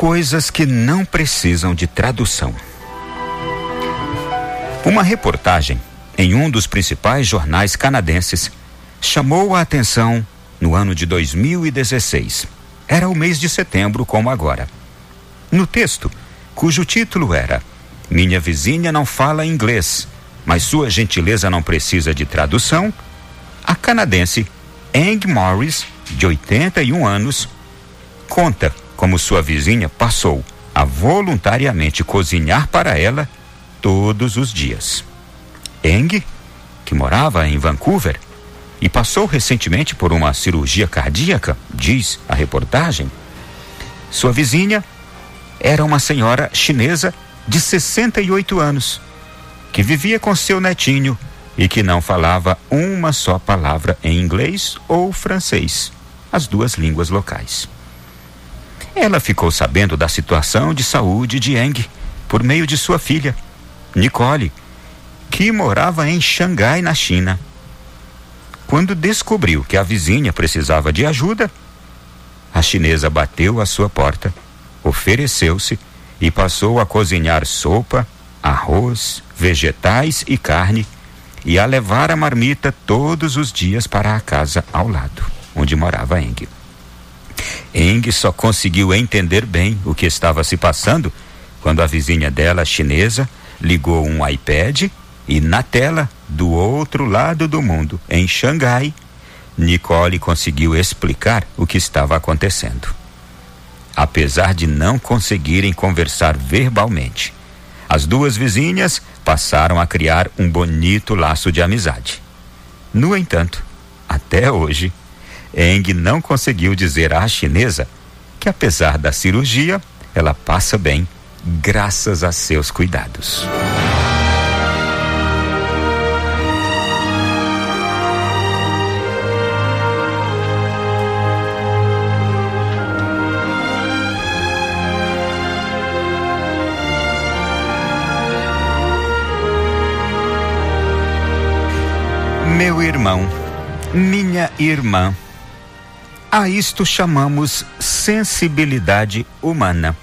Coisas que não precisam de tradução. Uma reportagem em um dos principais jornais canadenses chamou a atenção no ano de 2016. Era o mês de setembro, como agora. No texto, cujo título era Minha vizinha não fala inglês, mas sua gentileza não precisa de tradução, a canadense Eng Morris, de 81 anos, conta como sua vizinha passou a voluntariamente cozinhar para ela todos os dias. Eng, que morava em Vancouver e passou recentemente por uma cirurgia cardíaca, diz a reportagem, sua vizinha era uma senhora chinesa de 68 anos, que vivia com seu netinho e que não falava uma só palavra em inglês ou francês, as duas línguas locais. Ela ficou sabendo da situação de saúde de Eng por meio de sua filha, Nicole, que morava em Xangai, na China. Quando descobriu que a vizinha precisava de ajuda, a chinesa bateu à sua porta, ofereceu-se e passou a cozinhar sopa, arroz, vegetais e carne e a levar a marmita todos os dias para a casa ao lado, onde morava Eng. Eng só conseguiu entender bem o que estava se passando quando a vizinha dela, chinesa, ligou um iPad e na tela, do outro lado do mundo, em Xangai, Nicole conseguiu explicar o que estava acontecendo. Apesar de não conseguirem conversar verbalmente, as duas vizinhas passaram a criar um bonito laço de amizade. No entanto, até hoje, Eng não conseguiu dizer à chinesa que, apesar da cirurgia, ela passa bem graças a seus cuidados. Meu irmão, minha irmã, a isto chamamos sensibilidade humana.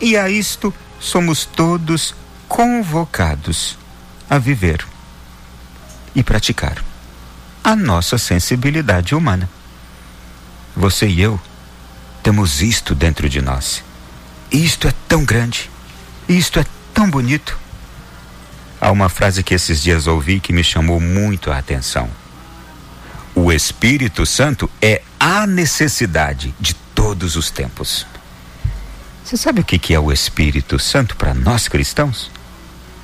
E a isto somos todos convocados a viver e praticar a nossa sensibilidade humana. Você e eu temos isto dentro de nós. Isto é tão grande, isto é tão bonito. Há uma frase que esses dias ouvi que me chamou muito a atenção. O Espírito Santo é a necessidade de todos os tempos. Você sabe o que é o Espírito Santo para nós cristãos?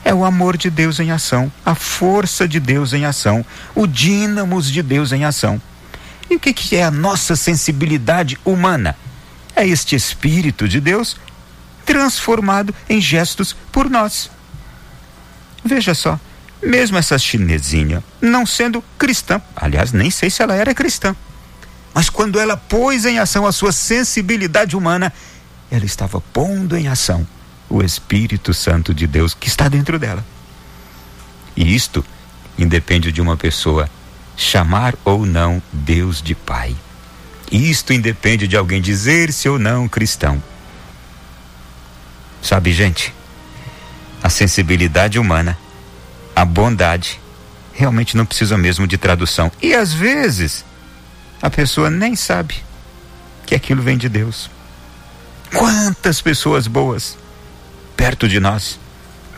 É o amor de Deus em ação, a força de Deus em ação, o dínamos de Deus em ação. E o que é a nossa sensibilidade humana? É este Espírito de Deus transformado em gestos por nós. Veja só, mesmo essa chinesinha não sendo cristã, aliás, nem sei se ela era cristã, mas quando ela pôs em ação a sua sensibilidade humana, ela estava pondo em ação o Espírito Santo de Deus que está dentro dela. E isto independe de uma pessoa chamar ou não Deus de Pai. Isto independe de alguém dizer-se ou não cristão. Sabe, gente, a sensibilidade humana, a bondade, realmente não precisa mesmo de tradução. E às vezes, a pessoa nem sabe que aquilo vem de Deus. Quantas pessoas boas perto de nós,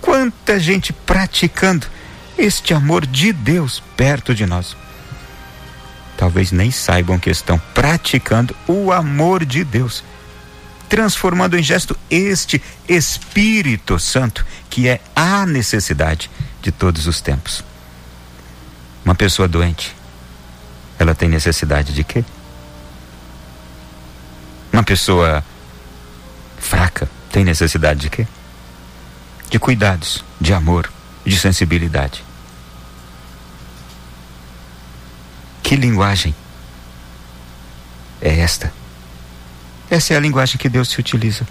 quanta gente praticando este amor de Deus perto de nós. Talvez nem saibam que estão praticando o amor de Deus transformando em gesto este Espírito Santo, que é a necessidade de todos os tempos. Uma pessoa doente, ela tem necessidade de quê? Uma pessoa fraca tem necessidade de quê? De cuidados, de amor, de sensibilidade. Que linguagem é esta? Essa é a linguagem que Deus se utiliza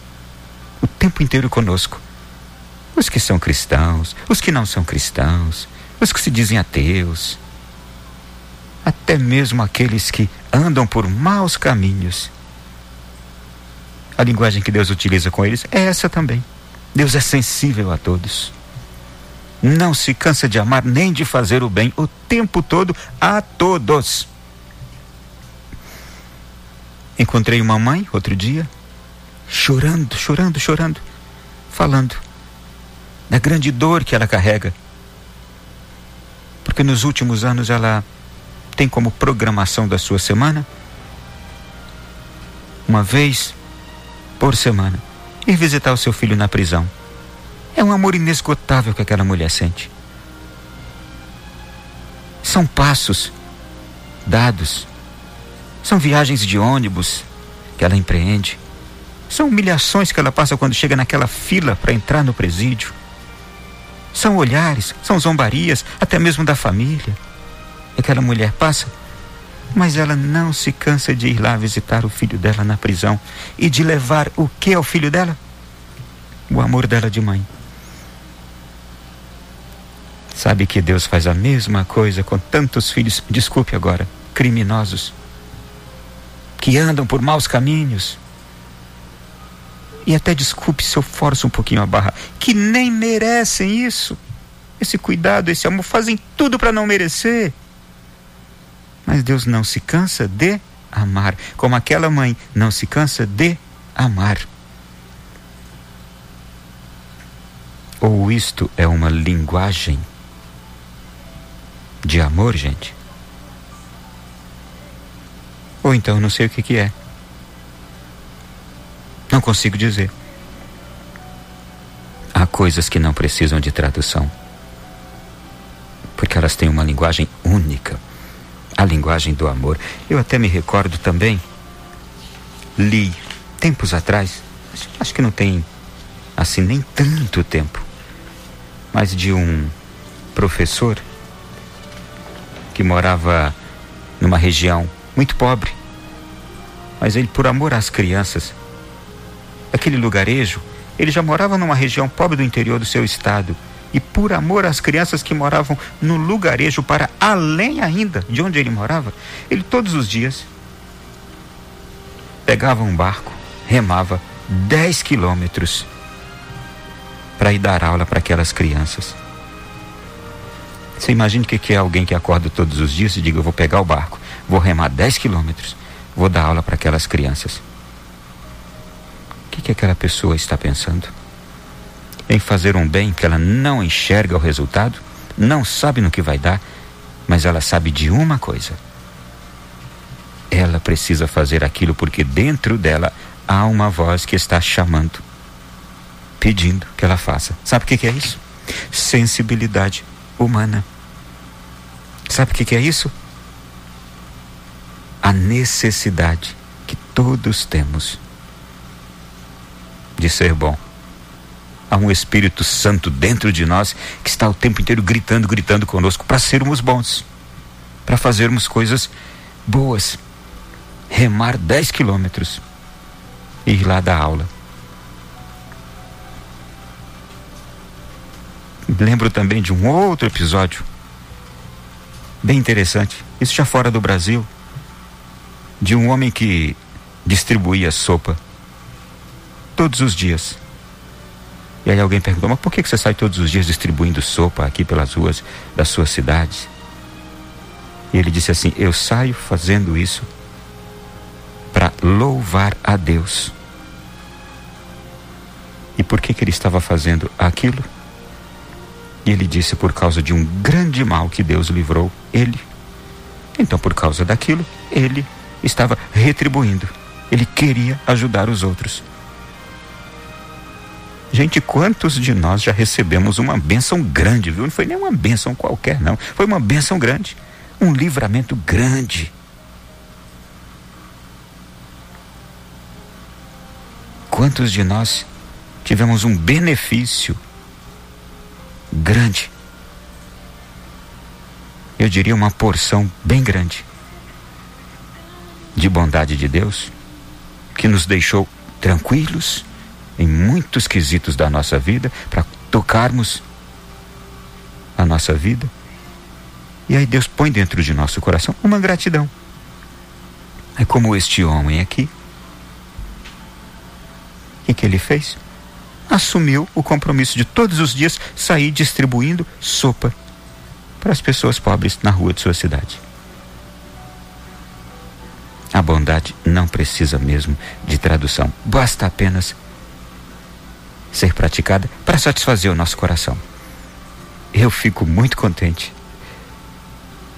o tempo inteiro conosco. Os que são cristãos, os que não são cristãos, os que se dizem ateus, até mesmo aqueles que andam por maus caminhos. A linguagem que Deus utiliza com eles é essa também. Deus é sensível a todos. Não se cansa de amar nem de fazer o bem o tempo todo a todos. Encontrei uma mãe outro dia, chorando, chorando, chorando, falando da grande dor que ela carrega. Porque nos últimos anos ela tem como programação da sua semana uma vez por semana ir visitar o seu filho na prisão. É um amor inesgotável que aquela mulher sente. São passos dados, são viagens de ônibus que ela empreende, são humilhações que ela passa quando chega naquela fila para entrar no presídio. São olhares, são zombarias, até mesmo da família. Aquela mulher passa, mas ela não se cansa de ir lá visitar o filho dela na prisão e de levar o que ao filho dela? O amor dela de mãe. Sabe que Deus faz a mesma coisa com tantos filhos, desculpe agora, criminosos, que andam por maus caminhos. E até desculpe se eu forço um pouquinho a barra, que nem merecem isso. Esse cuidado, esse amor, fazem tudo para não merecer. Mas Deus não se cansa de amar, como aquela mãe não se cansa de amar. Ou isto é uma linguagem de amor, gente? Ou então não sei o que, que é. Não consigo dizer. Há coisas que não precisam de tradução. Porque elas têm uma linguagem única a linguagem do amor. Eu até me recordo também, li tempos atrás, acho que não tem assim nem tanto tempo, mas de um professor que morava numa região muito pobre. Mas ele, por amor às crianças, aquele lugarejo, ele já morava numa região pobre do interior do seu estado. E por amor às crianças que moravam no lugarejo, para além ainda de onde ele morava, ele todos os dias pegava um barco, remava 10 quilômetros para ir dar aula para aquelas crianças. Você imagina o que é alguém que acorda todos os dias e diga: Eu vou pegar o barco, vou remar 10 quilômetros, vou dar aula para aquelas crianças. O que, que aquela pessoa está pensando? Em fazer um bem que ela não enxerga o resultado, não sabe no que vai dar, mas ela sabe de uma coisa. Ela precisa fazer aquilo porque dentro dela há uma voz que está chamando, pedindo que ela faça. Sabe o que, que é isso? Sensibilidade humana. Sabe o que, que é isso? A necessidade que todos temos de ser bom. Há um Espírito Santo dentro de nós que está o tempo inteiro gritando, gritando conosco para sermos bons, para fazermos coisas boas. Remar 10 quilômetros e ir lá dar aula. Lembro também de um outro episódio bem interessante, isso já fora do Brasil, de um homem que distribuía sopa todos os dias. E aí alguém perguntou: Mas por que você sai todos os dias distribuindo sopa aqui pelas ruas das suas cidades? E ele disse assim: Eu saio fazendo isso para louvar a Deus. E por que, que ele estava fazendo aquilo? E ele disse por causa de um grande mal que Deus livrou ele. Então, por causa daquilo, ele estava retribuindo. Ele queria ajudar os outros. Gente, quantos de nós já recebemos uma bênção grande, viu? Não foi nem uma bênção qualquer, não. Foi uma bênção grande. Um livramento grande. Quantos de nós tivemos um benefício grande. Eu diria uma porção bem grande de bondade de Deus que nos deixou tranquilos em muitos quesitos da nossa vida para tocarmos a nossa vida. E aí Deus põe dentro de nosso coração uma gratidão. É como este homem aqui que, que ele fez? Assumiu o compromisso de todos os dias sair distribuindo sopa para as pessoas pobres na rua de sua cidade. A bondade não precisa mesmo de tradução, basta apenas ser praticada para satisfazer o nosso coração. Eu fico muito contente.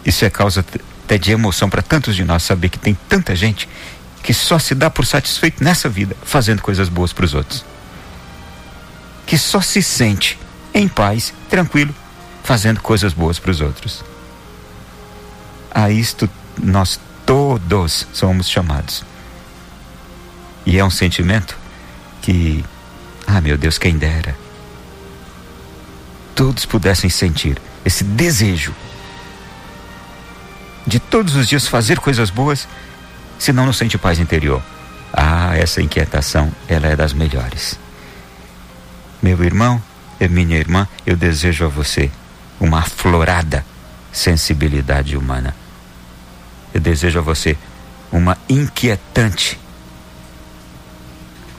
Isso é causa até de emoção para tantos de nós saber que tem tanta gente que só se dá por satisfeito nessa vida fazendo coisas boas para os outros. Que só se sente em paz, tranquilo, fazendo coisas boas para os outros. A isto nós todos somos chamados. E é um sentimento que, ah meu Deus, quem dera, todos pudessem sentir esse desejo de todos os dias fazer coisas boas, se não não sente paz interior. Ah, essa inquietação, ela é das melhores. Meu irmão e minha irmã, eu desejo a você uma aflorada sensibilidade humana. Eu desejo a você uma inquietante,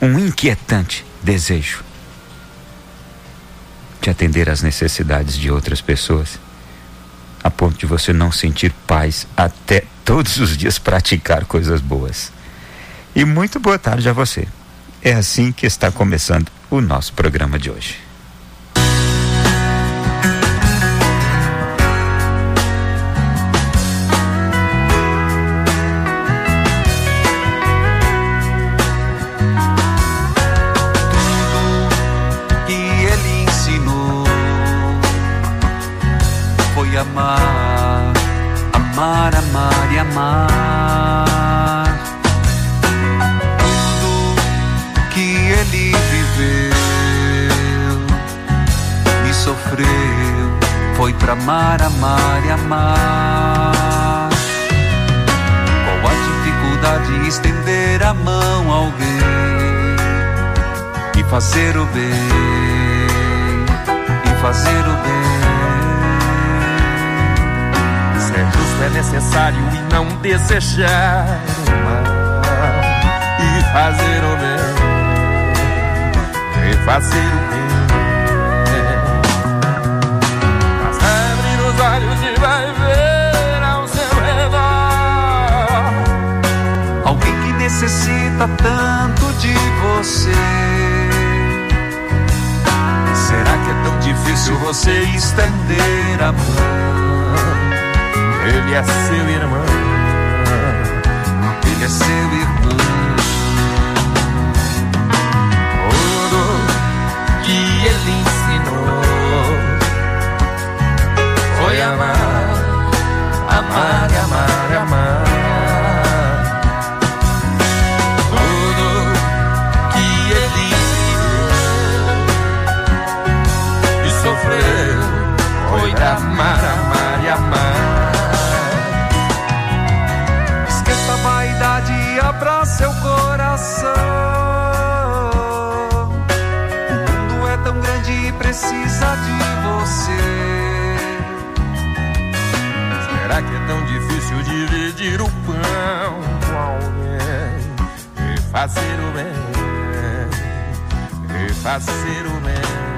um inquietante desejo de atender às necessidades de outras pessoas, a ponto de você não sentir paz até todos os dias praticar coisas boas. E muito boa tarde a você. É assim que está começando o nosso programa de hoje. Amar, amar e amar. Qual a dificuldade estender a mão a alguém e fazer o bem, e fazer o bem. Ser justo é necessário e não desejar o mal e fazer o bem, e fazer o bem. Necessita tanto de você. Será que é tão difícil você estender a mão? Ele é seu irmão, foi amar, amar e amar. Esqueça a vaidade e abra seu coração. O mundo é tão grande e precisa de você. Será que é tão difícil dividir o pão com alguém? E fazer o bem, e fazer o bem.